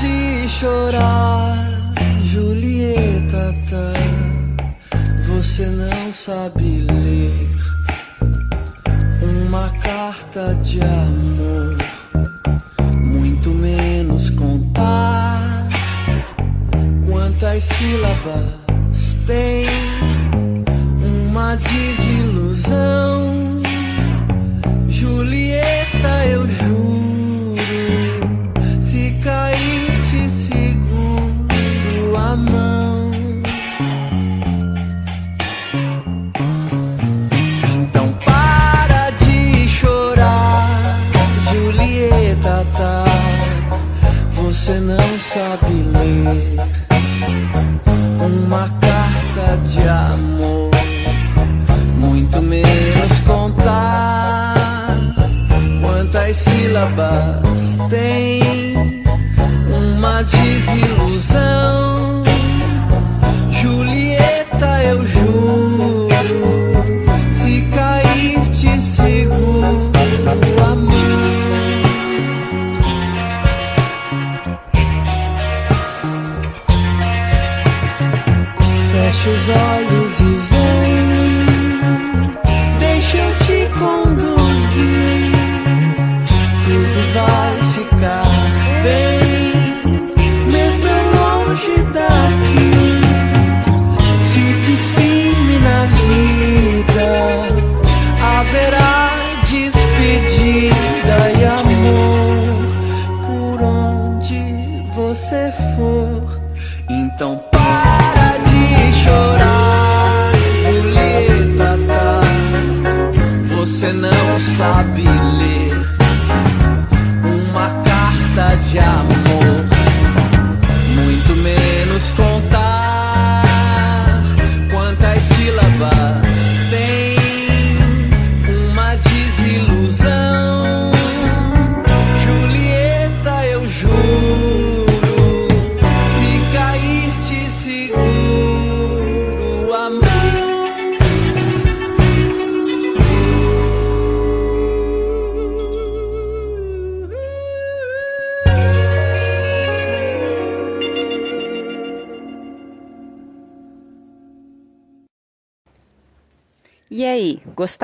de chorar, Julieta. Tá? Você não sabe ler uma carta de amor, muito menos contar quantas sílabas tem uma desilusão.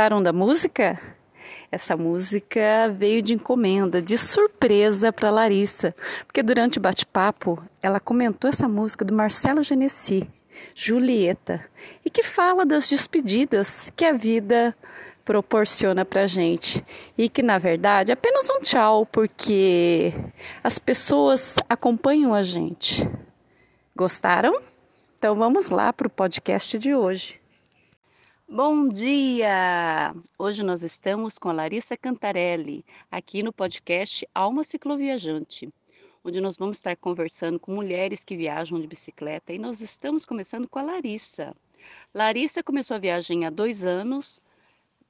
Gostaram da música? Essa música veio de encomenda, de surpresa para Larissa, porque durante o bate-papo ela comentou essa música do Marcelo Genesi, Julieta, e que fala das despedidas que a vida proporciona pra gente e que na verdade é apenas um tchau, porque as pessoas acompanham a gente. Gostaram? Então vamos lá para o podcast de hoje. Bom dia! Hoje nós estamos com a Larissa Cantarelli, aqui no podcast Alma Cicloviajante, onde nós vamos estar conversando com mulheres que viajam de bicicleta e nós estamos começando com a Larissa. Larissa começou a viagem há dois anos,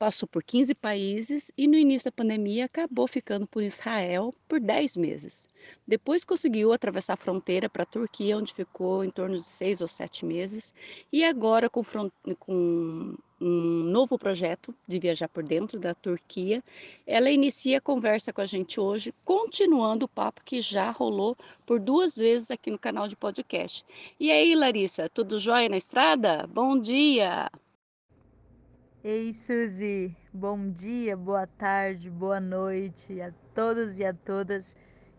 passou por 15 países e no início da pandemia acabou ficando por Israel por 10 meses. Depois conseguiu atravessar a fronteira para a Turquia, onde ficou em torno de seis ou sete meses, e agora com, com um novo projeto de viajar por dentro da Turquia, ela inicia a conversa com a gente hoje, continuando o papo que já rolou por duas vezes aqui no canal de podcast. E aí, Larissa, tudo jóia na estrada? Bom dia! Ei, Suzy, bom dia, boa tarde, boa noite a todos e a todas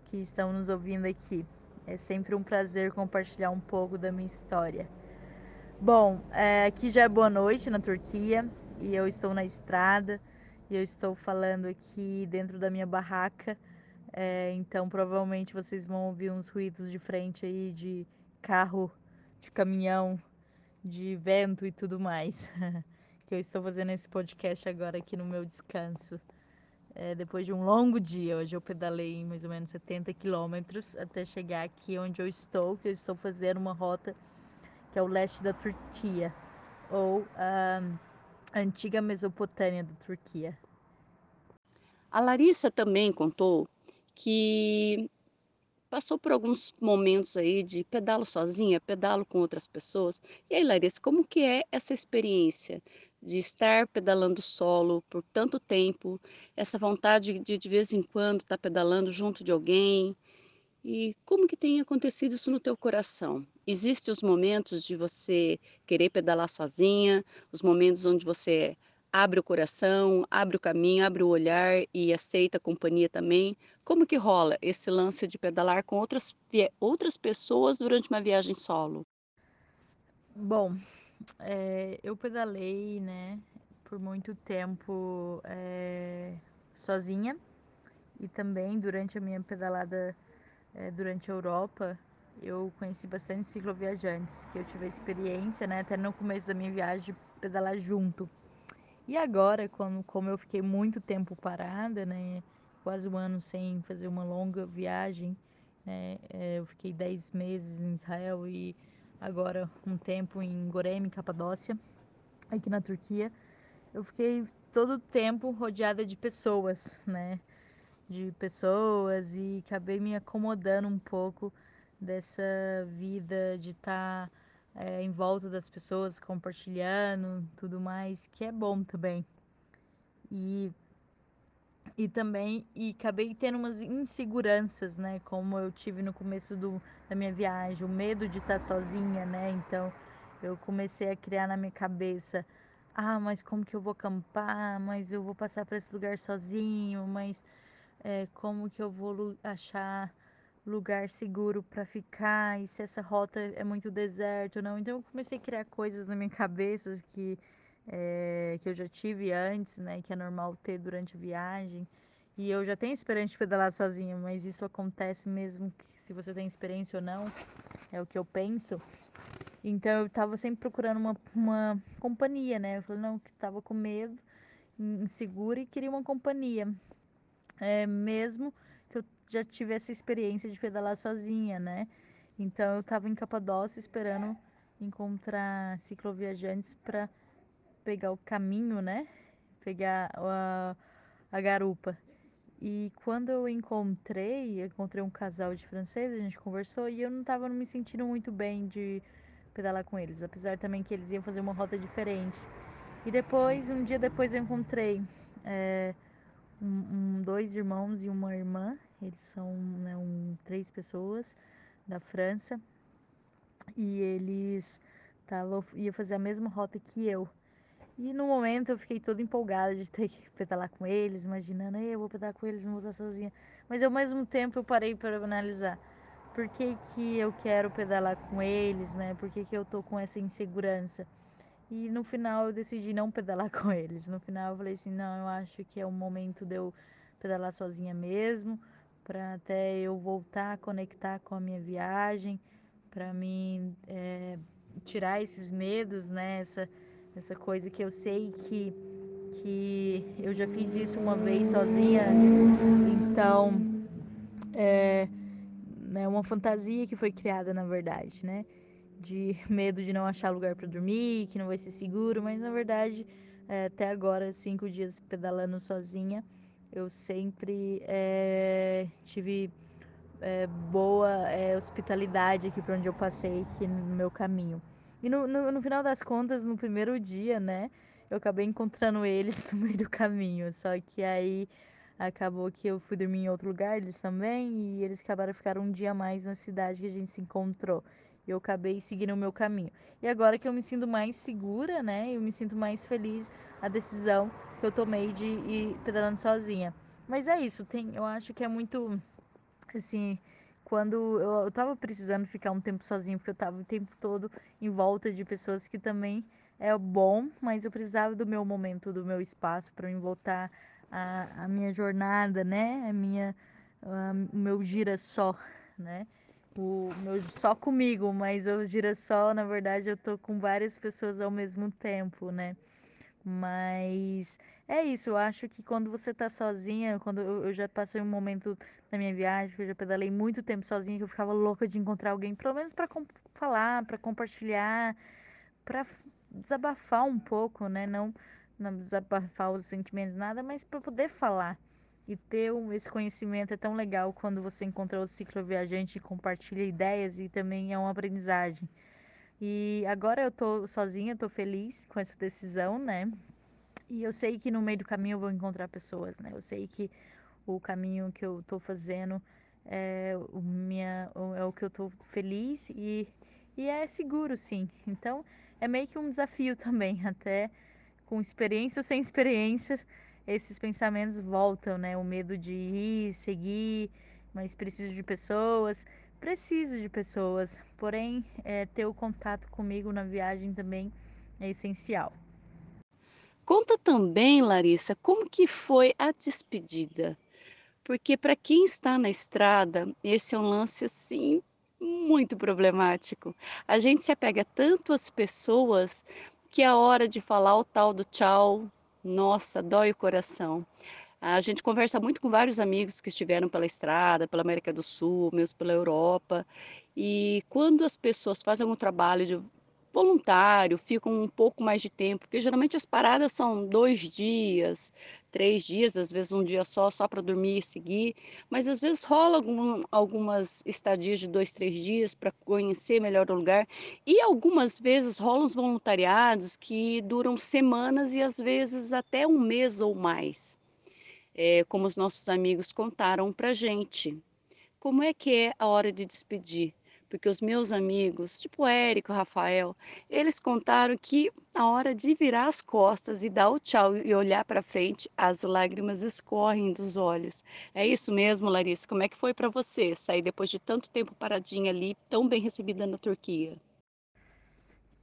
que estão nos ouvindo aqui. É sempre um prazer compartilhar um pouco da minha história. Bom, é, aqui já é boa noite na Turquia e eu estou na estrada e eu estou falando aqui dentro da minha barraca. É, então, provavelmente vocês vão ouvir uns ruídos de frente aí de carro, de caminhão, de vento e tudo mais. que eu estou fazendo esse podcast agora aqui no meu descanso. É, depois de um longo dia, hoje eu pedalei mais ou menos 70 quilômetros até chegar aqui onde eu estou, que eu estou fazendo uma rota que é o leste da Turquia, ou a antiga Mesopotâmia da Turquia. A Larissa também contou que passou por alguns momentos aí de pedalo sozinha, pedalo com outras pessoas. E aí, Larissa, como que é essa experiência de estar pedalando solo por tanto tempo, essa vontade de de vez em quando estar pedalando junto de alguém? E como que tem acontecido isso no teu coração? Existem os momentos de você querer pedalar sozinha, os momentos onde você abre o coração, abre o caminho, abre o olhar e aceita a companhia também. Como que rola esse lance de pedalar com outras, outras pessoas durante uma viagem solo? Bom, é, eu pedalei, né, por muito tempo é, sozinha e também durante a minha pedalada é, durante a Europa, eu conheci bastante cicloviajantes, que eu tive a experiência, né, até no começo da minha viagem, pedalar junto. E agora, como, como eu fiquei muito tempo parada, né, quase um ano sem fazer uma longa viagem, né, é, eu fiquei 10 meses em Israel e agora um tempo em Goreme, Capadócia, aqui na Turquia. Eu fiquei todo o tempo rodeada de pessoas, né? de pessoas e acabei me acomodando um pouco dessa vida de estar tá, é, em volta das pessoas, compartilhando tudo mais, que é bom também. E, e também e acabei tendo umas inseguranças, né? Como eu tive no começo do, da minha viagem, o medo de estar sozinha, né? Então eu comecei a criar na minha cabeça. Ah, mas como que eu vou acampar? Mas eu vou passar para esse lugar sozinho, mas é, como que eu vou achar lugar seguro para ficar e se essa rota é muito deserto não. Então eu comecei a criar coisas na minha cabeça que, é, que eu já tive antes, né? Que é normal ter durante a viagem. E eu já tenho experiência de pedalar sozinha, mas isso acontece mesmo se você tem experiência ou não, é o que eu penso. Então eu tava sempre procurando uma, uma companhia, né? Eu falei, não, que tava com medo, insegura e queria uma companhia é, mesmo que eu já tivesse experiência de pedalar sozinha, né? Então eu estava em Capadócia esperando encontrar cicloviajantes para pegar o caminho, né? Pegar a, a garupa. E quando eu encontrei, eu encontrei um casal de franceses, a gente conversou e eu não estava me sentindo muito bem de pedalar com eles, apesar também que eles iam fazer uma rota diferente. E depois, um dia depois, eu encontrei é, um, um, dois irmãos e uma irmã. Eles são né, um, três pessoas da França e eles tavam, ia fazer a mesma rota que eu. E no momento eu fiquei toda empolgada de ter que pedalar com eles, imaginando, eu vou pedalar com eles, não vou estar sozinha. Mas ao mesmo tempo eu parei para analisar por que, que eu quero pedalar com eles, né? Por que, que eu tô com essa insegurança? E no final eu decidi não pedalar com eles. No final eu falei assim, não, eu acho que é o momento de eu pedalar sozinha mesmo, para até eu voltar a conectar com a minha viagem, para mim é, tirar esses medos, né? Essa, essa coisa que eu sei que, que eu já fiz isso uma vez sozinha, então é, é uma fantasia que foi criada na verdade, né? de medo de não achar lugar para dormir, que não vai ser seguro, mas na verdade, é, até agora, cinco dias pedalando sozinha, eu sempre é, tive é, boa é, hospitalidade aqui para onde eu passei, aqui no meu caminho. E no, no, no, final das contas, no primeiro dia, né, eu acabei encontrando eles no meio do caminho, só que aí acabou que eu fui dormir em outro lugar, eles também, e eles acabaram ficar um dia mais na cidade que a gente se encontrou eu acabei seguindo o meu caminho. E agora que eu me sinto mais segura, né? Eu me sinto mais feliz a decisão que eu tomei de ir pedalando sozinha. Mas é isso, tem, eu acho que é muito assim, quando eu, eu tava precisando ficar um tempo sozinho, porque eu tava o tempo todo em volta de pessoas que também é bom, mas eu precisava do meu momento, do meu espaço para me voltar a, a minha jornada, né? A minha o meu gira só, né? o meu só comigo, mas o girassol, na verdade, eu tô com várias pessoas ao mesmo tempo, né? Mas é isso, eu acho que quando você tá sozinha, quando eu, eu já passei um momento na minha viagem, que eu já pedalei muito tempo sozinha, que eu ficava louca de encontrar alguém, pelo menos para falar, para compartilhar, para desabafar um pouco, né? Não, não desabafar os sentimentos, nada, mas para poder falar. E ter esse conhecimento é tão legal quando você encontra outro cicloviajante e compartilha ideias e também é uma aprendizagem. E agora eu tô sozinha, tô feliz com essa decisão, né? E eu sei que no meio do caminho eu vou encontrar pessoas, né? Eu sei que o caminho que eu tô fazendo é o, minha, é o que eu tô feliz e, e é seguro, sim. Então é meio que um desafio também, até com experiência ou sem experiência, esses pensamentos voltam, né? O medo de ir, seguir, mas preciso de pessoas. Preciso de pessoas, porém, é, ter o contato comigo na viagem também é essencial. Conta também, Larissa, como que foi a despedida? Porque para quem está na estrada, esse é um lance assim muito problemático. A gente se apega tanto às pessoas que a hora de falar o tal do tchau, nossa, dói o coração. A gente conversa muito com vários amigos que estiveram pela estrada, pela América do Sul, mesmo pela Europa. E quando as pessoas fazem um trabalho de voluntário, ficam um pouco mais de tempo, porque geralmente as paradas são dois dias, três dias, às vezes um dia só, só para dormir e seguir, mas às vezes rola algum, algumas estadias de dois, três dias para conhecer melhor o lugar, e algumas vezes rolam os voluntariados que duram semanas e às vezes até um mês ou mais, é, como os nossos amigos contaram para gente. Como é que é a hora de despedir? Porque os meus amigos, tipo o Érico, o Rafael, eles contaram que na hora de virar as costas e dar o tchau e olhar para frente, as lágrimas escorrem dos olhos. É isso mesmo, Larissa? Como é que foi para você sair depois de tanto tempo paradinha ali, tão bem recebida na Turquia?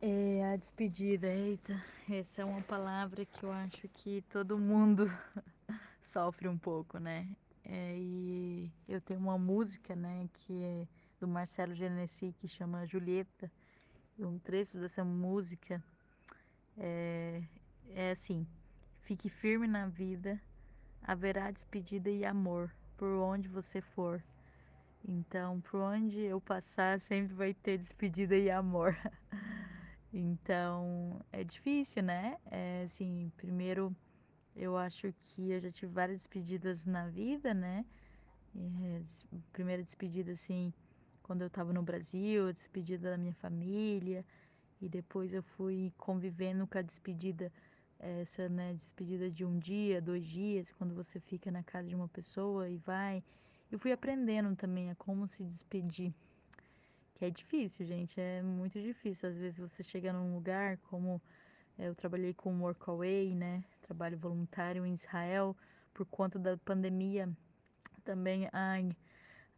É a despedida, eita, essa é uma palavra que eu acho que todo mundo sofre um pouco, né? É, e eu tenho uma música, né, que é do Marcelo Genesi que chama Julieta. Um trecho dessa música é, é assim: Fique firme na vida, haverá despedida e amor por onde você for. Então, por onde eu passar, sempre vai ter despedida e amor. então, é difícil, né? É, assim, primeiro, eu acho que eu já tive várias despedidas na vida, né? É, primeira despedida, assim, quando eu estava no Brasil, despedida da minha família, e depois eu fui convivendo com a despedida, essa né, despedida de um dia, dois dias, quando você fica na casa de uma pessoa e vai. Eu fui aprendendo também a como se despedir, que é difícil, gente, é muito difícil. Às vezes você chega num lugar, como é, eu trabalhei com Workaway, né, trabalho voluntário em Israel, por conta da pandemia, também, ai,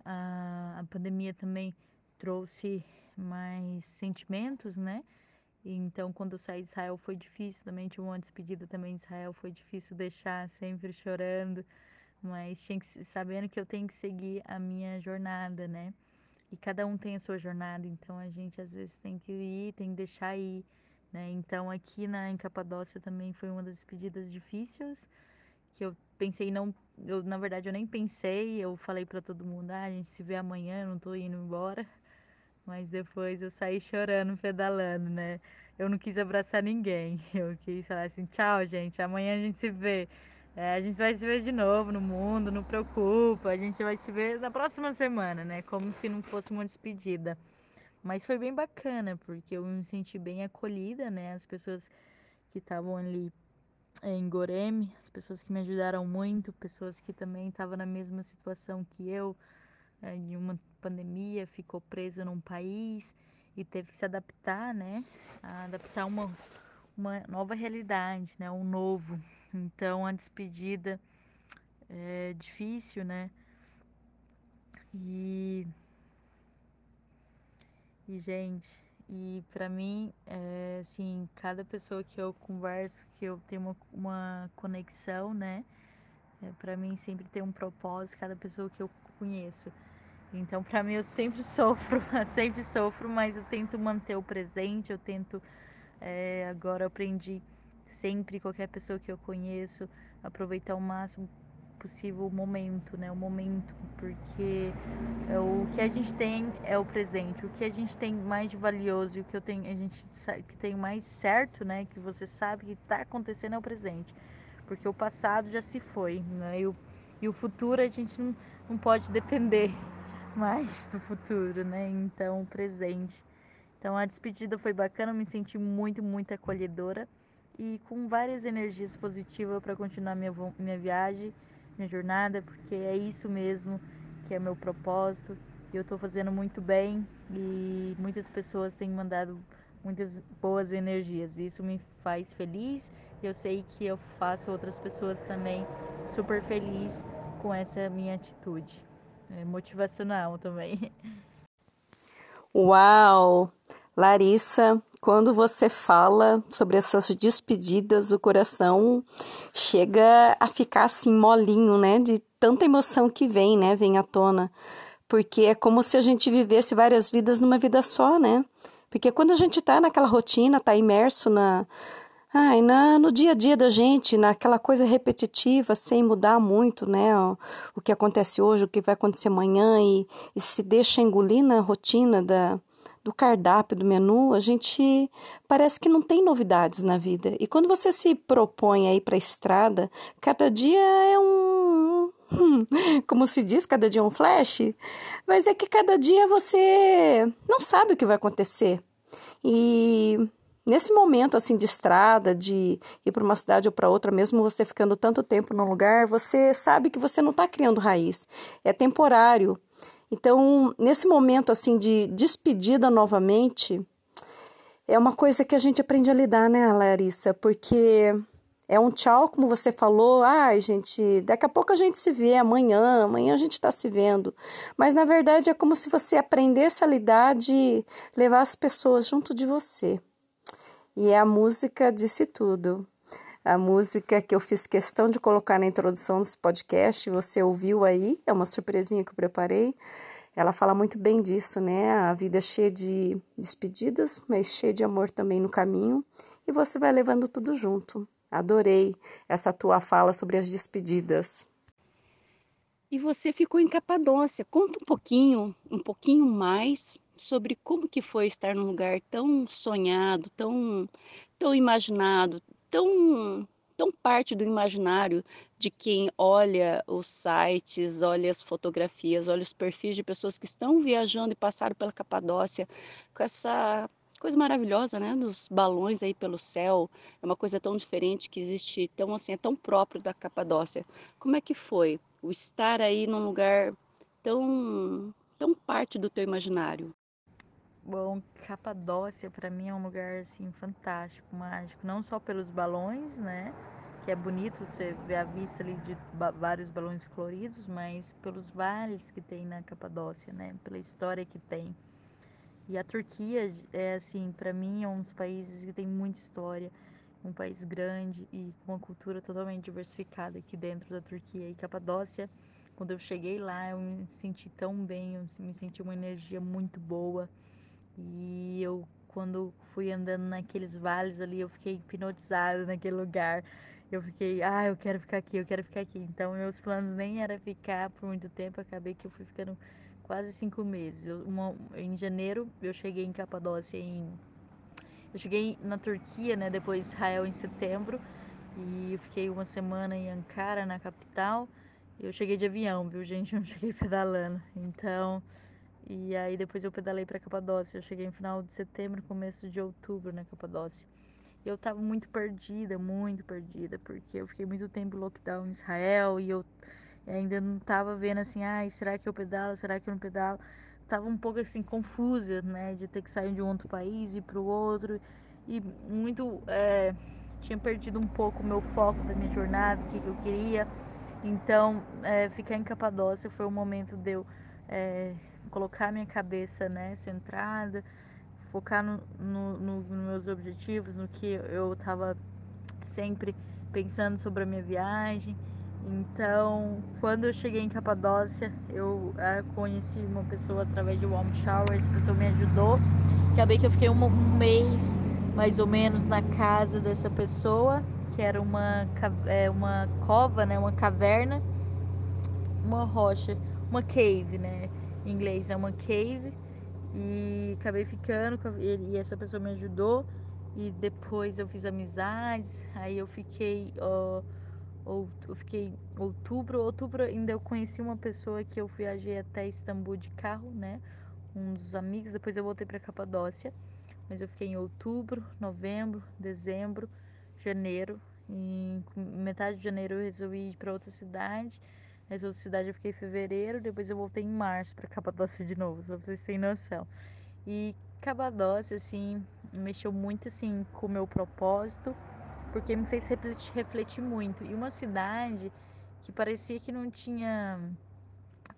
a, a pandemia também trouxe mais sentimentos, né? Então, quando eu saí de Israel foi difícil também, tive uma despedida também de Israel, foi difícil deixar sempre chorando, mas tinha que, sabendo que eu tenho que seguir a minha jornada, né? E cada um tem a sua jornada, então a gente às vezes tem que ir, tem que deixar ir, né? Então, aqui na em Capadócia também foi uma das despedidas difíceis, que eu pensei não, eu na verdade eu nem pensei, eu falei para todo mundo, ah, a gente se vê amanhã, eu não tô indo embora. Mas depois eu saí chorando, pedalando, né? Eu não quis abraçar ninguém. Eu quis falar assim, tchau, gente, amanhã a gente se vê. É, a gente vai se ver de novo no mundo, não preocupa. A gente vai se ver na próxima semana, né? Como se não fosse uma despedida. Mas foi bem bacana, porque eu me senti bem acolhida, né? As pessoas que estavam ali em Goreme, as pessoas que me ajudaram muito, pessoas que também estavam na mesma situação que eu, é, em uma pandemia, ficou preso num país e teve que se adaptar, né? A adaptar uma, uma nova realidade, né? Um novo. Então a despedida é difícil, né? E, e gente, e para mim, é, assim, cada pessoa que eu converso, que eu tenho uma, uma conexão, né? É, para mim sempre tem um propósito, cada pessoa que eu conheço. Então, para mim, eu sempre sofro, sempre sofro, mas eu tento manter o presente, eu tento. É, agora eu aprendi sempre, qualquer pessoa que eu conheço, aproveitar o máximo possível o momento, né? O momento, porque é o que a gente tem é o presente, o que a gente tem mais de valioso e o que eu tenho, a gente que tem mais certo, né? Que você sabe que está acontecendo é o presente, porque o passado já se foi, né? E o, e o futuro a gente não, não pode depender mais do futuro, né? Então, o presente. Então, a despedida foi bacana, me senti muito, muito acolhedora e com várias energias positivas para continuar minha, minha viagem minha jornada, porque é isso mesmo que é meu propósito. Eu estou fazendo muito bem e muitas pessoas têm mandado muitas boas energias. Isso me faz feliz. Eu sei que eu faço outras pessoas também super felizes com essa minha atitude. É motivacional também. Uau! Larissa, quando você fala sobre essas despedidas, o coração chega a ficar assim molinho, né? De tanta emoção que vem, né? Vem à tona. Porque é como se a gente vivesse várias vidas numa vida só, né? Porque quando a gente está naquela rotina, está imerso na, ai, na, no dia a dia da gente, naquela coisa repetitiva, sem mudar muito, né? O, o que acontece hoje, o que vai acontecer amanhã, e, e se deixa engolir na rotina da, do cardápio, do menu, a gente parece que não tem novidades na vida. E quando você se propõe a ir para a estrada, cada dia é um. Como se diz, cada dia é um flash. Mas é que cada dia você não sabe o que vai acontecer. E nesse momento assim de estrada, de ir para uma cidade ou para outra, mesmo você ficando tanto tempo num lugar, você sabe que você não está criando raiz. É temporário. Então, nesse momento assim de despedida novamente, é uma coisa que a gente aprende a lidar, né, Larissa? Porque é um tchau, como você falou. Ai, gente, daqui a pouco a gente se vê, amanhã, amanhã a gente está se vendo. Mas na verdade é como se você aprendesse a lidar de levar as pessoas junto de você. E a música disse tudo. A música que eu fiz questão de colocar na introdução desse podcast, você ouviu aí, é uma surpresinha que eu preparei. Ela fala muito bem disso, né? A vida é cheia de despedidas, mas cheia de amor também no caminho, e você vai levando tudo junto. Adorei essa tua fala sobre as despedidas. E você ficou em Capadócia. Conta um pouquinho, um pouquinho mais sobre como que foi estar num lugar tão sonhado, tão tão imaginado, tão tão parte do imaginário de quem olha os sites, olha as fotografias, olha os perfis de pessoas que estão viajando e passaram pela Capadócia com essa coisa maravilhosa, né? Dos balões aí pelo céu. É uma coisa tão diferente que existe, tão assim, é tão próprio da Capadócia. Como é que foi o estar aí num lugar tão, tão parte do teu imaginário? Bom, Capadócia para mim é um lugar assim fantástico, mágico, não só pelos balões, né? Que é bonito você ver a vista ali de vários balões coloridos, mas pelos vales que tem na Capadócia, né? Pela história que tem. E a Turquia é assim, para mim é um dos países que tem muita história, um país grande e com uma cultura totalmente diversificada aqui dentro da Turquia. E Capadócia, quando eu cheguei lá, eu me senti tão bem, eu me senti uma energia muito boa. E eu quando fui andando naqueles vales ali, eu fiquei hipnotizada naquele lugar. Eu fiquei, ah, eu quero ficar aqui, eu quero ficar aqui. Então, meus planos nem era ficar por muito tempo, acabei que eu fui ficando quase cinco meses. Eu, uma, em janeiro eu cheguei em Capadócia em eu cheguei na Turquia, né, depois Israel em setembro e eu fiquei uma semana em Ankara, na capital. Eu cheguei de avião, viu, gente? Não cheguei pedalando. Então, e aí depois eu pedalei para Capadócia. Eu cheguei no final de setembro, começo de outubro na Capadócia. E eu tava muito perdida, muito perdida, porque eu fiquei muito tempo lockdown em Israel e eu ainda não tava vendo assim, ai, será que eu pedalo, será que eu não pedalo? Tava um pouco assim confusa, né, de ter que sair de um outro país e para o outro e muito é, tinha perdido um pouco o meu foco da minha jornada, o que, que eu queria. Então, é, ficar em Capadócia foi o momento de eu é, colocar minha cabeça, né, centrada, focar no, no, no, nos meus objetivos, no que eu estava sempre pensando sobre a minha viagem então, quando eu cheguei em Capadócia, eu uh, conheci uma pessoa através de warm shower, essa pessoa me ajudou. Acabei que eu fiquei um, um mês, mais ou menos, na casa dessa pessoa, que era uma, é, uma cova, né, uma caverna, uma rocha, uma cave, né, em inglês é uma cave. E acabei ficando, e essa pessoa me ajudou. E depois eu fiz amizades, aí eu fiquei... Ou eu fiquei outubro, outubro ainda eu conheci uma pessoa que eu viajei até Istambul de carro, né? Um dos amigos, depois eu voltei para Capadócia, mas eu fiquei em outubro, novembro, dezembro, janeiro. E metade de janeiro eu resolvi ir para outra cidade. Essa outra cidade eu fiquei em fevereiro, depois eu voltei em março para Capadócia de novo, só pra vocês terem noção. E Capadócia, assim, mexeu muito, assim, com o meu propósito, porque me fez refletir, muito. E uma cidade que parecia que não tinha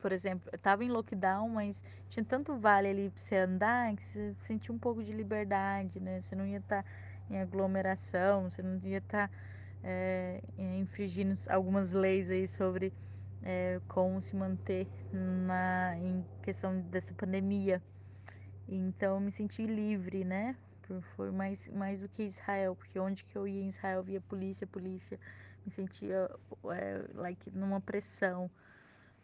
por exemplo, eu tava em lockdown, mas tinha tanto vale ali pra você andar que você sentia um pouco de liberdade, né? Você não ia estar tá em aglomeração, você não ia estar tá, é, infringindo algumas leis aí sobre é, como se manter na, em questão dessa pandemia. Então eu me senti livre, né? Foi mais, mais do que Israel, porque onde que eu ia em Israel via polícia, polícia, me sentia é, like, numa pressão.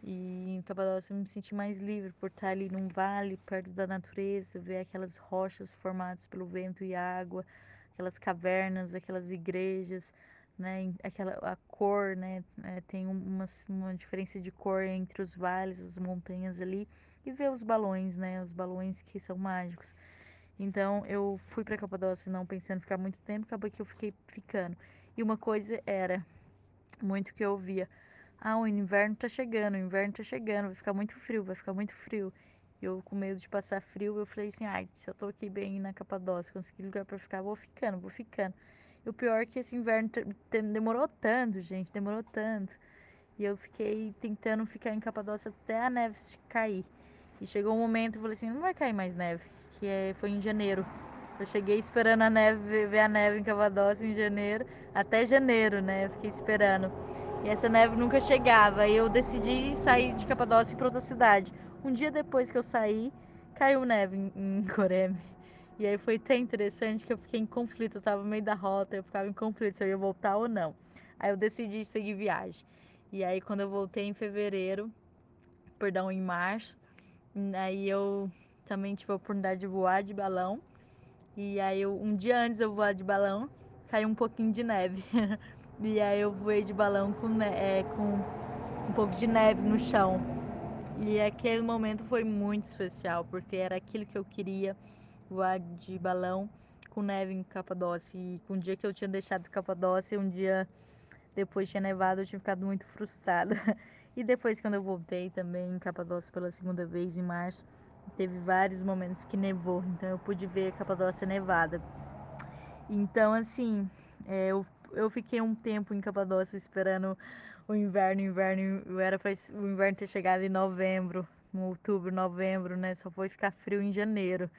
E em Capadócia eu me senti mais livre por estar ali num vale, perto da natureza, ver aquelas rochas formadas pelo vento e água, aquelas cavernas, aquelas igrejas, né? Aquela a cor, né? É, tem uma, uma diferença de cor entre os vales, as montanhas ali, e ver os balões, né? Os balões que são mágicos. Então eu fui para Capadócia não pensando em ficar muito tempo, acabou que eu fiquei ficando. E uma coisa era muito que eu ouvia ah, o inverno tá chegando, o inverno tá chegando, vai ficar muito frio, vai ficar muito frio. Eu com medo de passar frio, eu falei assim, ai, se eu tô aqui bem na Capadócia, consegui lugar para ficar, vou ficando, vou ficando. E o pior é que esse inverno demorou tanto, gente, demorou tanto. E eu fiquei tentando ficar em Capadócia até a neve cair. E chegou um momento, eu falei assim, não vai cair mais neve, que é, foi em janeiro. Eu cheguei esperando a neve, ver a neve em Capadócia em janeiro, até janeiro, né? Eu fiquei esperando. E essa neve nunca chegava. E eu decidi sair de Capadócia para outra cidade. Um dia depois que eu saí, caiu neve em, em Coreme. E aí foi até interessante que eu fiquei em conflito. Eu tava no meio da rota, eu ficava em conflito se eu ia voltar ou não. Aí eu decidi seguir viagem. E aí quando eu voltei em fevereiro, perdão, em março, aí eu também tive a oportunidade de voar de balão. E aí eu, um dia antes eu voar de balão, caiu um pouquinho de neve. E aí eu voei de balão com, é, com um pouco de neve no chão. E aquele momento foi muito especial, porque era aquilo que eu queria, voar de balão com neve em Capadócia. E com o dia que eu tinha deixado Capadócia, um dia depois tinha nevado, eu tinha ficado muito frustrada. E depois quando eu voltei também em Capadócia pela segunda vez, em março, teve vários momentos que nevou, então eu pude ver Capadócia nevada. Então, assim, é, eu eu fiquei um tempo em Capadócia esperando o inverno. Inverno era para o inverno ter chegado em novembro, em outubro, novembro, né? Só foi ficar frio em janeiro.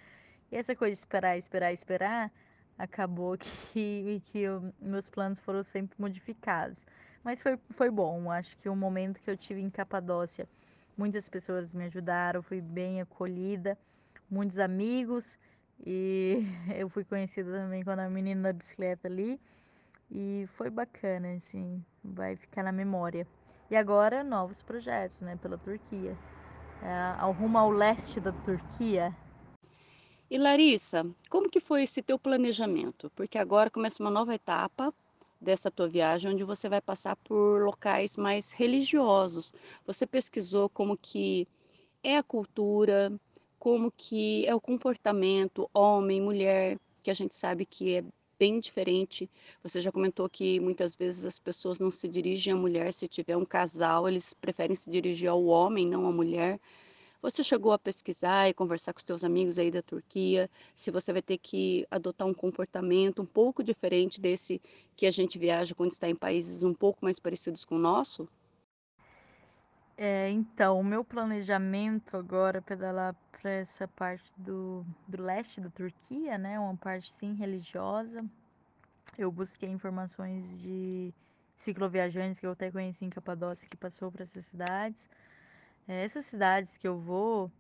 E essa coisa de esperar, esperar, esperar, acabou que, que eu, meus planos foram sempre modificados. Mas foi, foi bom. Acho que o momento que eu tive em Capadócia, muitas pessoas me ajudaram, fui bem acolhida, muitos amigos. E eu fui conhecida também quando a menina da bicicleta ali. E foi bacana, assim, vai ficar na memória. E agora novos projetos, né, pela Turquia. É, ao rumo ao leste da Turquia. E Larissa, como que foi esse teu planejamento? Porque agora começa uma nova etapa dessa tua viagem, onde você vai passar por locais mais religiosos. Você pesquisou como que é a cultura, como que é o comportamento homem, mulher, que a gente sabe que é bem diferente. Você já comentou que muitas vezes as pessoas não se dirigem à mulher, se tiver um casal, eles preferem se dirigir ao homem, não à mulher. Você chegou a pesquisar e conversar com os seus amigos aí da Turquia, se você vai ter que adotar um comportamento um pouco diferente desse que a gente viaja quando está em países um pouco mais parecidos com o nosso? É, então, o meu planejamento agora é pedalar para essa parte do, do leste da Turquia, né? Uma parte sim religiosa. Eu busquei informações de cicloviajantes que eu até conheci em Capadócia que passou para essas cidades. É, essas cidades que eu vou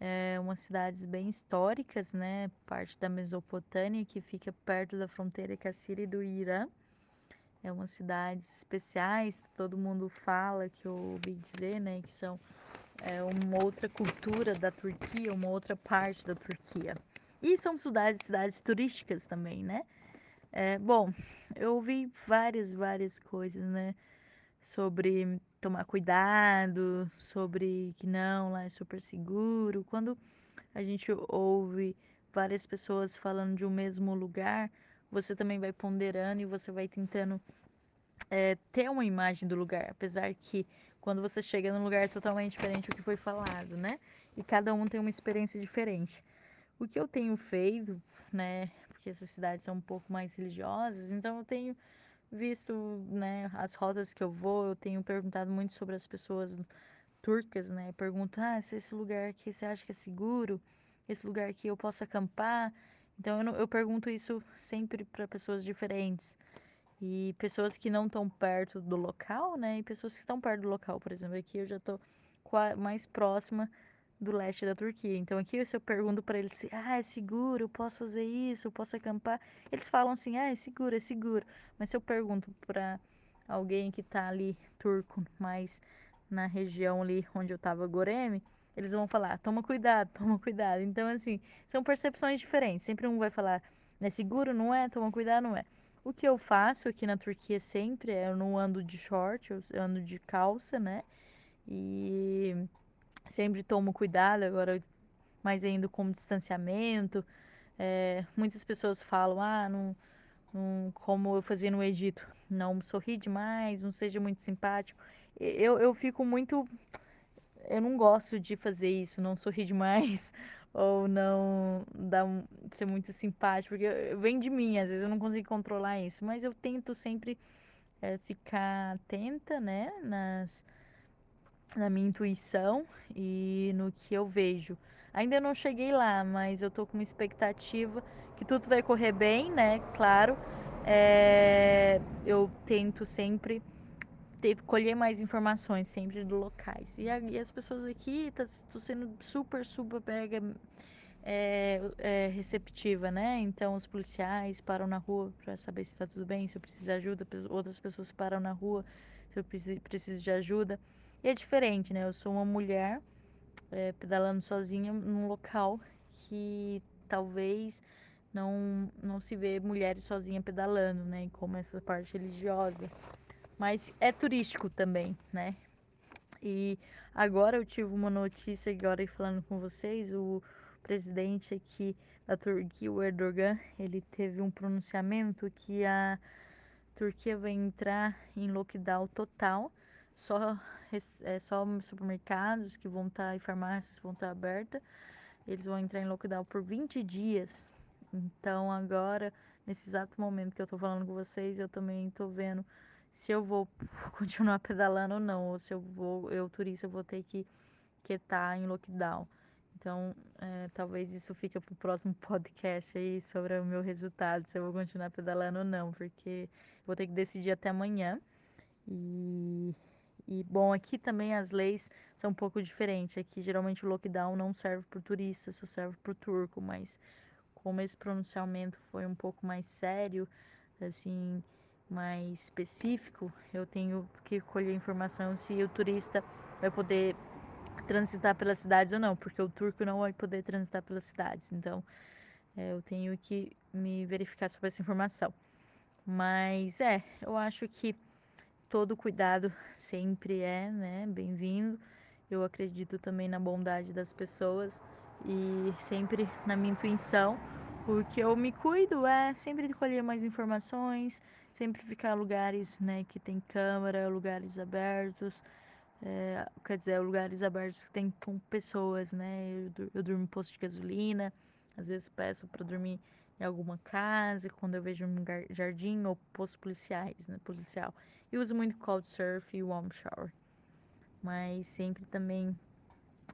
é umas cidades bem históricas, né? Parte da Mesopotâmia que fica perto da fronteira com a Síria e do Irã. É umas cidades especiais, todo mundo fala que eu ouvi dizer, né, que são é, uma outra cultura da Turquia, uma outra parte da Turquia. E são cidades, cidades turísticas também, né? É, bom, eu ouvi várias, várias coisas, né? Sobre tomar cuidado, sobre que não, lá é super seguro. Quando a gente ouve várias pessoas falando de um mesmo lugar, você também vai ponderando e você vai tentando é, ter uma imagem do lugar. Apesar que quando você chega num lugar totalmente diferente do que foi falado, né? E cada um tem uma experiência diferente. O que eu tenho feito, né? Porque essas cidades são um pouco mais religiosas, então eu tenho visto, né, as rotas que eu vou, eu tenho perguntado muito sobre as pessoas turcas, né? Pergunto, ah, se esse lugar aqui você acha que é seguro? Esse lugar aqui eu posso acampar? Então eu, eu pergunto isso sempre para pessoas diferentes. E pessoas que não estão perto do local, né? E pessoas que estão perto do local, por exemplo, aqui eu já estou mais próxima do leste da Turquia. Então aqui se eu pergunto para eles, ah, é seguro, posso fazer isso, posso acampar, eles falam assim, ah, é seguro, é seguro. Mas se eu pergunto para alguém que está ali turco, mais na região ali onde eu estava Goreme, eles vão falar, toma cuidado, toma cuidado. Então assim, são percepções diferentes. Sempre um vai falar, é seguro, não é? Toma cuidado, não é? O que eu faço aqui na Turquia sempre é eu não ando de short, eu ando de calça, né? E sempre tomo cuidado, agora mais ainda com distanciamento. É, muitas pessoas falam, ah, não, não, como eu fazia no Egito, não sorri demais, não seja muito simpático. Eu, eu fico muito. Eu não gosto de fazer isso, não sorrir demais, ou não dar ser muito simpático, porque vem de mim, às vezes eu não consigo controlar isso, mas eu tento sempre é, ficar atenta, né, nas, na minha intuição e no que eu vejo. Ainda não cheguei lá, mas eu tô com uma expectativa que tudo vai correr bem, né, claro. É, eu tento sempre ter, colher mais informações sempre do locais. E, a, e as pessoas aqui tá, sendo super, super mega é, é, receptiva, né? Então os policiais param na rua para saber se está tudo bem, se eu preciso de ajuda, outras pessoas param na rua se eu preciso de ajuda. E é diferente, né? Eu sou uma mulher é, pedalando sozinha num local que talvez não, não se vê mulheres sozinha pedalando, né? Como essa parte religiosa mas é turístico também, né? E agora eu tive uma notícia agora falando com vocês, o presidente aqui da Turquia, o Erdogan, ele teve um pronunciamento que a Turquia vai entrar em lockdown total, só é só supermercados que vão estar tá, e farmácias vão estar tá abertas, eles vão entrar em lockdown por 20 dias. Então agora, nesse exato momento que eu tô falando com vocês, eu também tô vendo se eu vou continuar pedalando ou não, ou se eu vou, eu turista, vou ter que que tá em lockdown. Então, é, talvez isso fique para o próximo podcast aí sobre o meu resultado, se eu vou continuar pedalando ou não, porque vou ter que decidir até amanhã. E, e bom, aqui também as leis são um pouco diferentes. Aqui geralmente o lockdown não serve para o turista, só serve para o turco, mas como esse pronunciamento foi um pouco mais sério, assim, mais específico, eu tenho que colher informação se o turista vai poder transitar pelas cidades ou não, porque o turco não vai poder transitar pelas cidades. Então, é, eu tenho que me verificar sobre essa informação. Mas é, eu acho que todo cuidado sempre é, né, bem-vindo. Eu acredito também na bondade das pessoas e sempre na minha intuição. O que eu me cuido é sempre colher mais informações, sempre ficar em lugares né, que tem câmera, lugares abertos, é, quer dizer, lugares abertos que tem com pessoas, né? Eu, eu durmo em posto de gasolina, às vezes peço para dormir em alguma casa, quando eu vejo um jardim ou postos policiais, né, policial. E uso muito cold surf e warm shower. Mas sempre também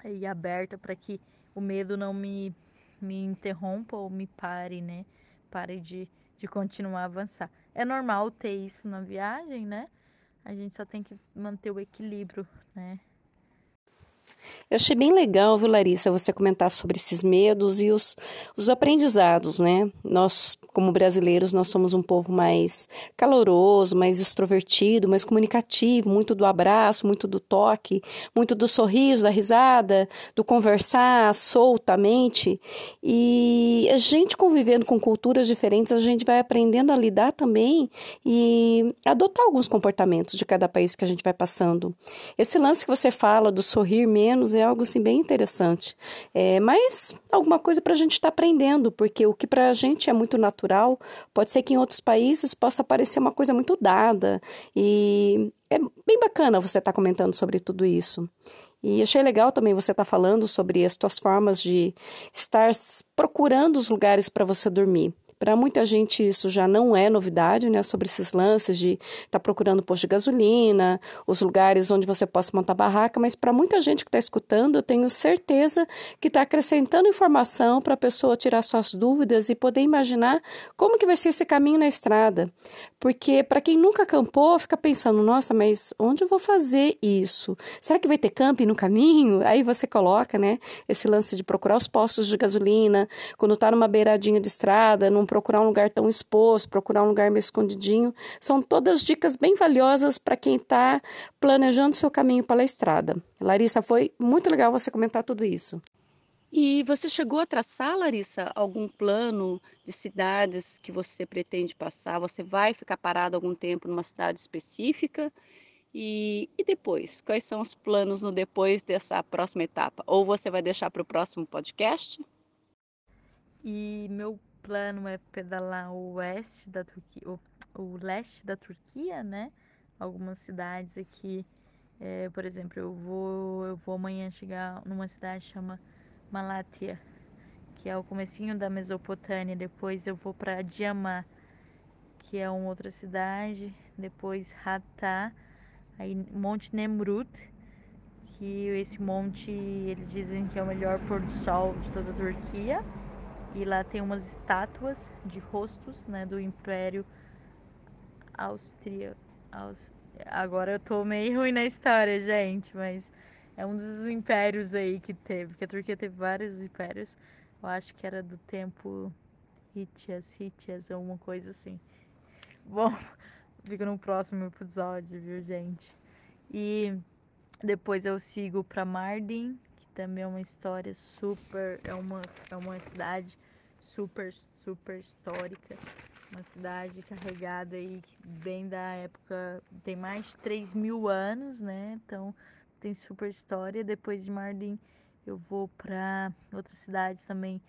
aí aberta para que o medo não me me interrompa ou me pare, né? Pare de, de continuar a avançar. É normal ter isso na viagem, né? A gente só tem que manter o equilíbrio, né? Eu achei bem legal, viu, Larissa, você comentar sobre esses medos e os, os aprendizados, né? Nós, como brasileiros, nós somos um povo mais caloroso, mais extrovertido, mais comunicativo, muito do abraço, muito do toque, muito do sorriso, da risada, do conversar soltamente. E a gente convivendo com culturas diferentes, a gente vai aprendendo a lidar também e adotar alguns comportamentos de cada país que a gente vai passando. Esse lance que você fala do sorrir menos é algo assim bem interessante. É, mas alguma coisa para a gente estar tá aprendendo, porque o que para a gente é muito natural, pode ser que em outros países possa parecer uma coisa muito dada. E é bem bacana você estar tá comentando sobre tudo isso. E achei legal também você estar tá falando sobre as tuas formas de estar procurando os lugares para você dormir. Para muita gente isso já não é novidade, né? Sobre esses lances de estar tá procurando posto de gasolina, os lugares onde você possa montar barraca, mas para muita gente que está escutando, eu tenho certeza que está acrescentando informação para a pessoa tirar suas dúvidas e poder imaginar como que vai ser esse caminho na estrada. Porque para quem nunca acampou, fica pensando, nossa, mas onde eu vou fazer isso? Será que vai ter camping no caminho? Aí você coloca, né, esse lance de procurar os postos de gasolina, quando está numa beiradinha de estrada, não procurar um lugar tão exposto, procurar um lugar meio escondidinho. São todas dicas bem valiosas para quem está planejando seu caminho pela estrada. Larissa, foi muito legal você comentar tudo isso. E você chegou a traçar, Larissa, algum plano de cidades que você pretende passar? Você vai ficar parado algum tempo numa cidade específica? E, e depois? Quais são os planos no depois dessa próxima etapa? Ou você vai deixar para o próximo podcast? E meu plano é pedalar o oeste da Turquia, o, o leste da Turquia, né? Algumas cidades aqui, é, por exemplo, eu vou, eu vou amanhã chegar numa cidade chama Malatya, que é o comecinho da Mesopotâmia. Depois eu vou para Diamá, que é uma outra cidade. Depois Hatta, aí Monte Nemrut, que esse monte eles dizem que é o melhor pôr do sol de toda a Turquia. E lá tem umas estátuas de rostos, né, do Império Austria. Aus... Agora eu tô meio ruim na história, gente, mas é um dos impérios aí que teve, que a Turquia teve vários impérios. Eu acho que era do tempo Hitias, Hitias, alguma coisa assim. Bom, fica no próximo episódio, viu, gente? E depois eu sigo para Mardin, também é uma história super, é uma é uma cidade super super histórica, uma cidade carregada aí bem da época, tem mais de 3 mil anos, né? Então tem super história. Depois de Mardin, eu vou para outras cidades também,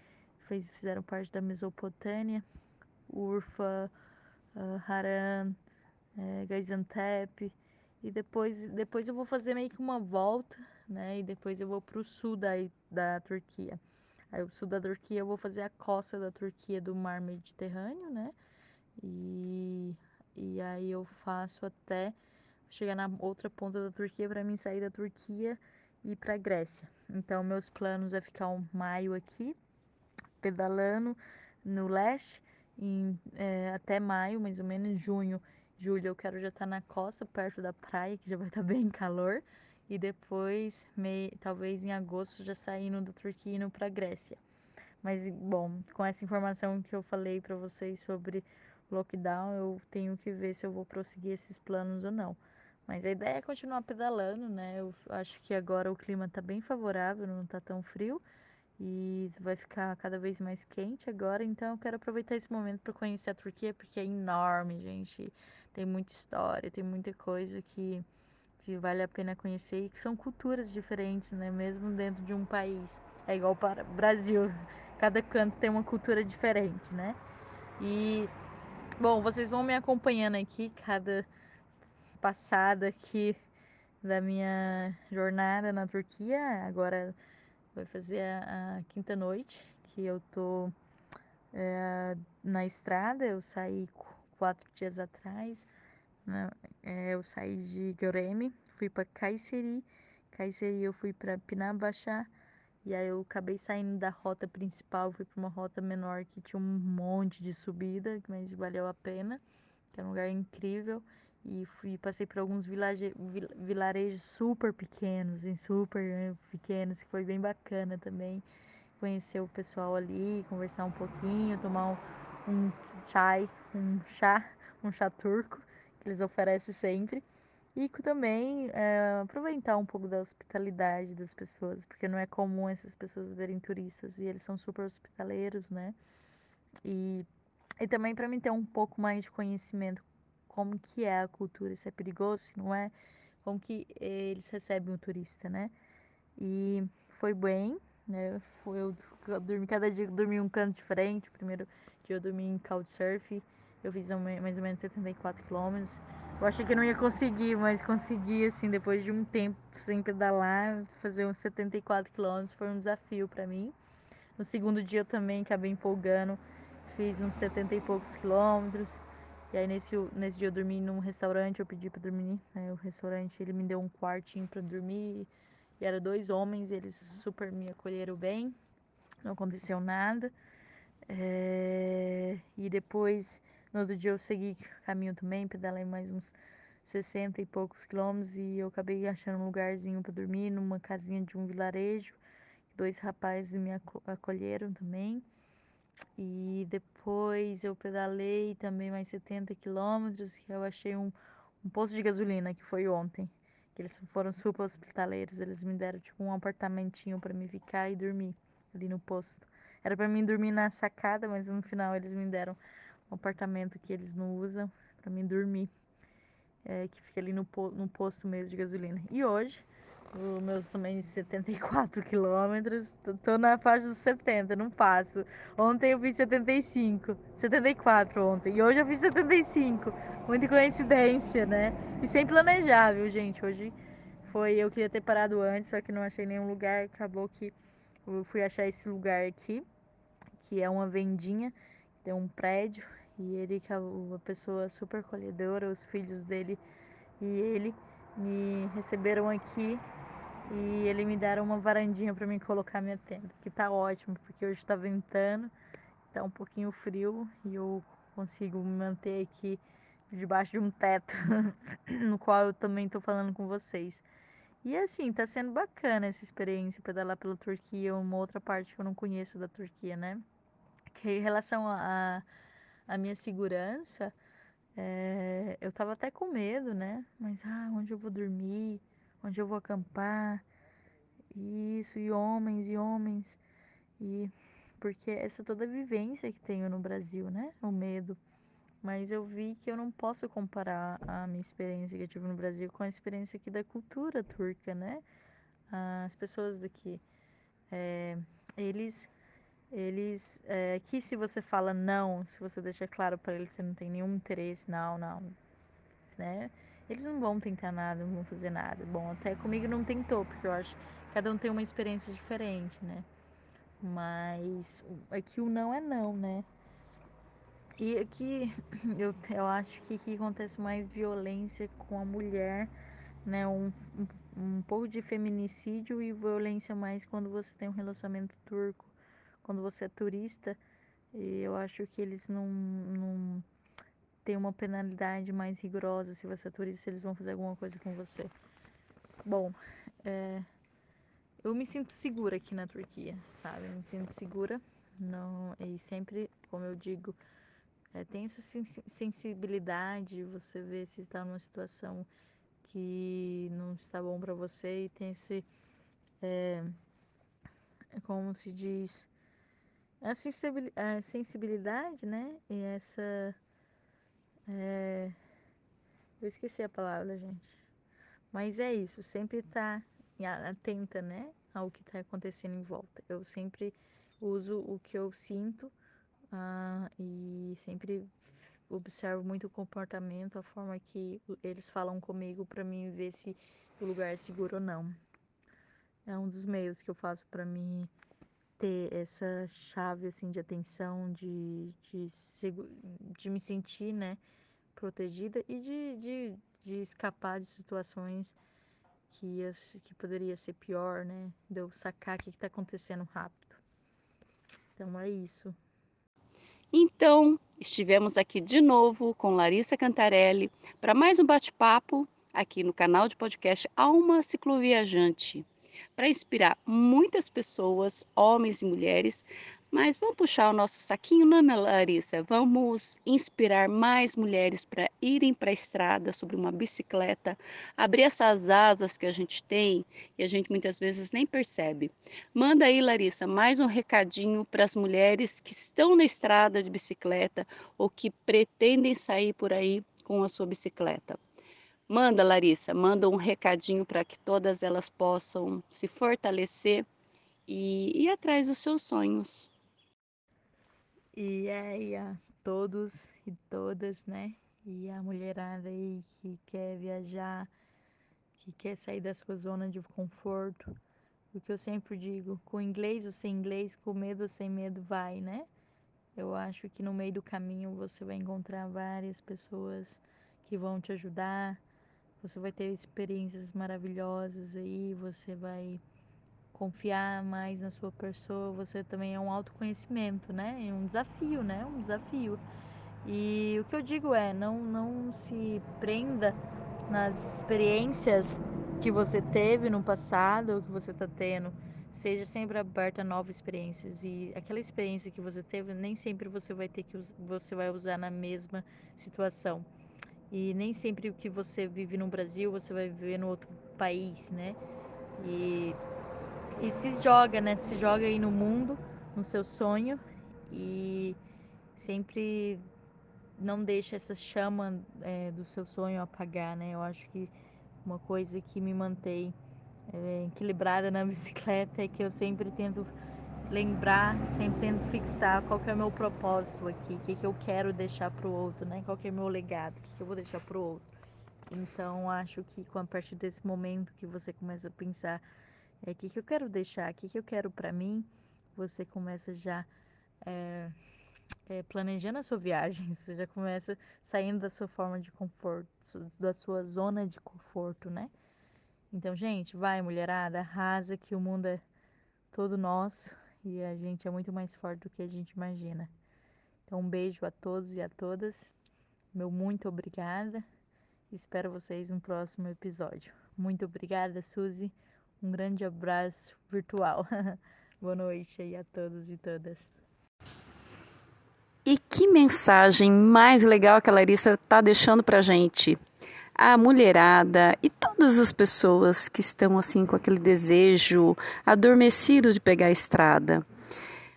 fez, fizeram parte da Mesopotâmia, Urfa, uh, Haran, é, Gaziantep. E depois, depois eu vou fazer meio que uma volta, né? E depois eu vou para o sul da, da Turquia. Aí o sul da Turquia eu vou fazer a costa da Turquia do mar Mediterrâneo, né? E, e aí eu faço até chegar na outra ponta da Turquia para mim sair da Turquia e ir para Grécia. Então meus planos é ficar um maio aqui pedalando no leste em, é, até maio, mais ou menos junho, julho eu quero já estar tá na costa perto da praia que já vai estar tá bem calor e depois mei, talvez em agosto já saindo da Turquia indo para Grécia. Mas bom, com essa informação que eu falei para vocês sobre lockdown, eu tenho que ver se eu vou prosseguir esses planos ou não. Mas a ideia é continuar pedalando, né? Eu acho que agora o clima tá bem favorável, não tá tão frio e vai ficar cada vez mais quente agora, então eu quero aproveitar esse momento para conhecer a Turquia porque é enorme, gente. Tem muita história, tem muita coisa que que vale a pena conhecer e que são culturas diferentes, né? Mesmo dentro de um país. É igual para o Brasil, cada canto tem uma cultura diferente, né? E bom, vocês vão me acompanhando aqui cada passada aqui da minha jornada na Turquia. Agora vai fazer a, a quinta noite que eu tô é, na estrada. Eu saí quatro dias atrás. Né? É, eu saí de Göreme, fui para Kayseri. Kayseri eu fui para Pinabaşa. E aí eu acabei saindo da rota principal, fui para uma rota menor que tinha um monte de subida, mas valeu a pena, que é um lugar incrível e fui passei por alguns vilaje, vilarejos super pequenos, em super né, pequenos, que foi bem bacana também conhecer o pessoal ali, conversar um pouquinho, tomar um, um chai, um chá, um chá turco que eles oferecem sempre e também é, aproveitar um pouco da hospitalidade das pessoas, porque não é comum essas pessoas verem turistas e eles são super hospitaleiros, né? E, e também para mim ter um pouco mais de conhecimento como que é a cultura, se é perigoso, se não é, como que eles recebem o turista, né? E foi bem, né? Eu, eu dormi, cada dia eu dormi um canto diferente. O primeiro dia eu dormi em Couchsurf, eu fiz mais ou menos 74 quilômetros. Eu achei que não ia conseguir, mas consegui, assim, depois de um tempo sem pedalar, fazer uns 74 quilômetros foi um desafio para mim. No segundo dia eu também acabei empolgando, fiz uns 70 e poucos quilômetros. E aí nesse, nesse dia eu dormi num restaurante, eu pedi para dormir, né? O restaurante ele me deu um quartinho para dormir. E eram dois homens, eles super me acolheram bem, não aconteceu nada. É... E depois, no outro dia eu segui caminho também, pedalei mais uns 60 e poucos quilômetros e eu acabei achando um lugarzinho para dormir numa casinha de um vilarejo. Dois rapazes me acolheram também. E depois eu pedalei também mais 70 quilômetros, que eu achei um, um posto de gasolina, que foi ontem. Que eles foram super hospitaleiros, eles me deram tipo um apartamentinho para me ficar e dormir ali no posto. Era para mim dormir na sacada, mas no final eles me deram um apartamento que eles não usam para mim dormir, é, que fica ali no, no posto mesmo de gasolina. E hoje os meus também de 74 quilômetros. Tô na faixa dos 70, não passo. Ontem eu fiz 75, 74 ontem. E hoje eu fiz 75. Muita coincidência, né? E sem planejar, viu, gente? Hoje foi. Eu queria ter parado antes, só que não achei nenhum lugar. Acabou que eu fui achar esse lugar aqui, que é uma vendinha, tem um prédio. E ele, uma pessoa super acolhedora, os filhos dele e ele me receberam aqui e ele me deram uma varandinha para mim colocar minha tenda, que tá ótimo, porque hoje tá ventando, tá um pouquinho frio e eu consigo me manter aqui debaixo de um teto, no qual eu também tô falando com vocês. E assim, tá sendo bacana essa experiência pedalar pela Turquia, uma outra parte que eu não conheço da Turquia, né? Que em relação a minha segurança, é, eu tava até com medo, né? Mas ah, onde eu vou dormir? onde eu vou acampar. Isso, e homens e homens. E porque essa toda vivência que tenho no Brasil, né? O medo. Mas eu vi que eu não posso comparar a minha experiência que eu tive no Brasil com a experiência aqui da cultura turca, né? As pessoas daqui, é, eles, eles, é, aqui se você fala não, se você deixa claro para eles que você não tem nenhum interesse, não, não, né? Eles não vão tentar nada, não vão fazer nada. Bom, até comigo não tentou, porque eu acho que cada um tem uma experiência diferente, né? Mas aqui o não é não, né? E aqui eu, eu acho que aqui acontece mais violência com a mulher, né? Um, um, um pouco de feminicídio e violência mais quando você tem um relacionamento turco, quando você é turista. Eu acho que eles não, não tem uma penalidade mais rigorosa se você é turista, eles vão fazer alguma coisa com você. Bom, é, eu me sinto segura aqui na Turquia, sabe? Eu me sinto segura, não e sempre, como eu digo, é, tem essa sensibilidade, você vê se está numa situação que não está bom para você e tem esse, é como se diz, a sensibilidade, né? E essa é... Eu esqueci a palavra, gente. Mas é isso, sempre tá atenta, né, ao que tá acontecendo em volta. Eu sempre uso o que eu sinto uh, e sempre observo muito o comportamento, a forma que eles falam comigo para mim ver se o lugar é seguro ou não. É um dos meios que eu faço para mim ter essa chave assim de atenção, de, de, de me sentir, né, protegida e de, de, de escapar de situações que, ia, que poderia ser pior, né? De eu sacar o que está acontecendo rápido. Então é isso. Então, estivemos aqui de novo com Larissa Cantarelli para mais um bate-papo aqui no canal de podcast Alma Cicloviajante, para inspirar muitas pessoas, homens e mulheres, mas vamos puxar o nosso saquinho, Nana Larissa? Vamos inspirar mais mulheres para irem para a estrada sobre uma bicicleta, abrir essas asas que a gente tem e a gente muitas vezes nem percebe. Manda aí, Larissa, mais um recadinho para as mulheres que estão na estrada de bicicleta ou que pretendem sair por aí com a sua bicicleta. Manda, Larissa, manda um recadinho para que todas elas possam se fortalecer e ir atrás dos seus sonhos. E aí a todos e todas, né? E a mulherada aí que quer viajar, que quer sair da sua zona de conforto, o que eu sempre digo, com inglês ou sem inglês, com medo ou sem medo, vai, né? Eu acho que no meio do caminho você vai encontrar várias pessoas que vão te ajudar, você vai ter experiências maravilhosas aí, você vai confiar mais na sua pessoa, você também é um autoconhecimento, né? É um desafio, né? Um desafio. E o que eu digo é, não, não se prenda nas experiências que você teve no passado ou que você está tendo. Seja sempre aberta a novas experiências e aquela experiência que você teve nem sempre você vai ter que você vai usar na mesma situação. E nem sempre o que você vive no Brasil você vai viver no outro país, né? E e se joga, né? Se joga aí no mundo, no seu sonho e sempre não deixa essa chama é, do seu sonho apagar, né? Eu acho que uma coisa que me mantém é, equilibrada na bicicleta é que eu sempre tento lembrar, sempre tento fixar qual que é o meu propósito aqui, o que, que eu quero deixar para o outro, né? Qual que é o meu legado, o que, que eu vou deixar para o outro. Então, acho que a partir desse momento que você começa a pensar é, o que, que eu quero deixar, o que, que eu quero para mim, você começa já é, é, planejando a sua viagem, você já começa saindo da sua forma de conforto, da sua zona de conforto, né? Então, gente, vai, mulherada, arrasa que o mundo é todo nosso e a gente é muito mais forte do que a gente imagina. Então, um beijo a todos e a todas. Meu muito obrigada. Espero vocês no próximo episódio. Muito obrigada, Suzy. Um grande abraço virtual. Boa noite aí a todos e todas. E que mensagem mais legal que a Larissa está deixando para gente. A mulherada e todas as pessoas que estão assim com aquele desejo adormecido de pegar a estrada.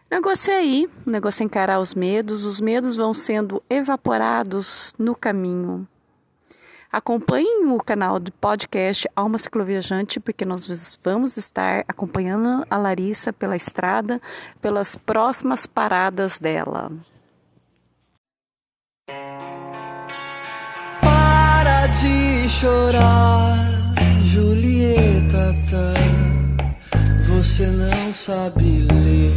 O negócio é aí, o negócio é encarar os medos, os medos vão sendo evaporados no caminho. Acompanhem o canal do podcast Alma Cicloviajante, porque nós vamos estar acompanhando a Larissa pela estrada, pelas próximas paradas dela. chorar, Julieta. Tá? Você não sabe ler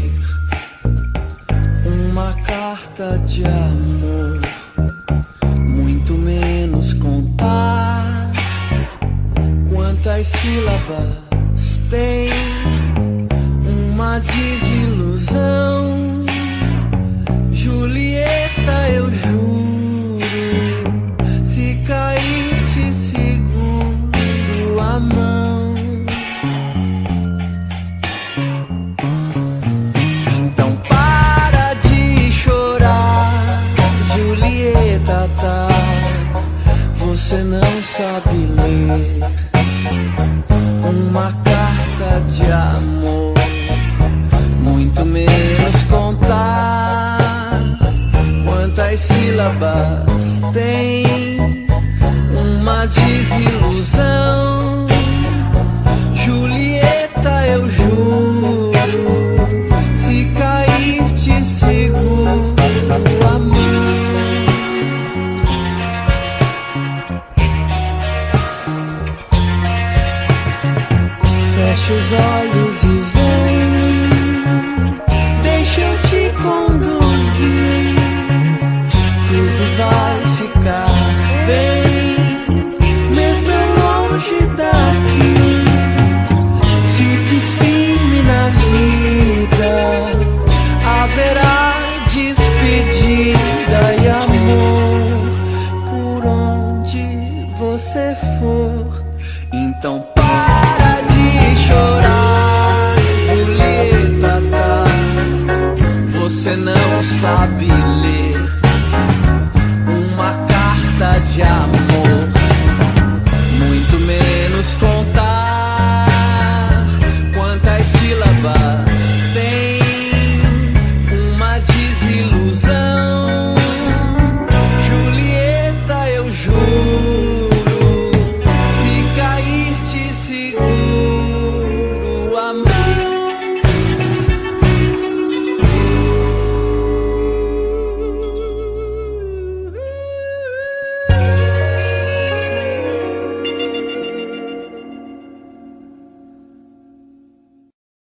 uma carta de amor, muito menos contar quantas sílabas tem uma desilusão, Julieta. Eu mão. Então para de chorar, Julieta tá. Você não sabe ler uma carta de amor, muito menos contar quantas sílabas tem uma dizia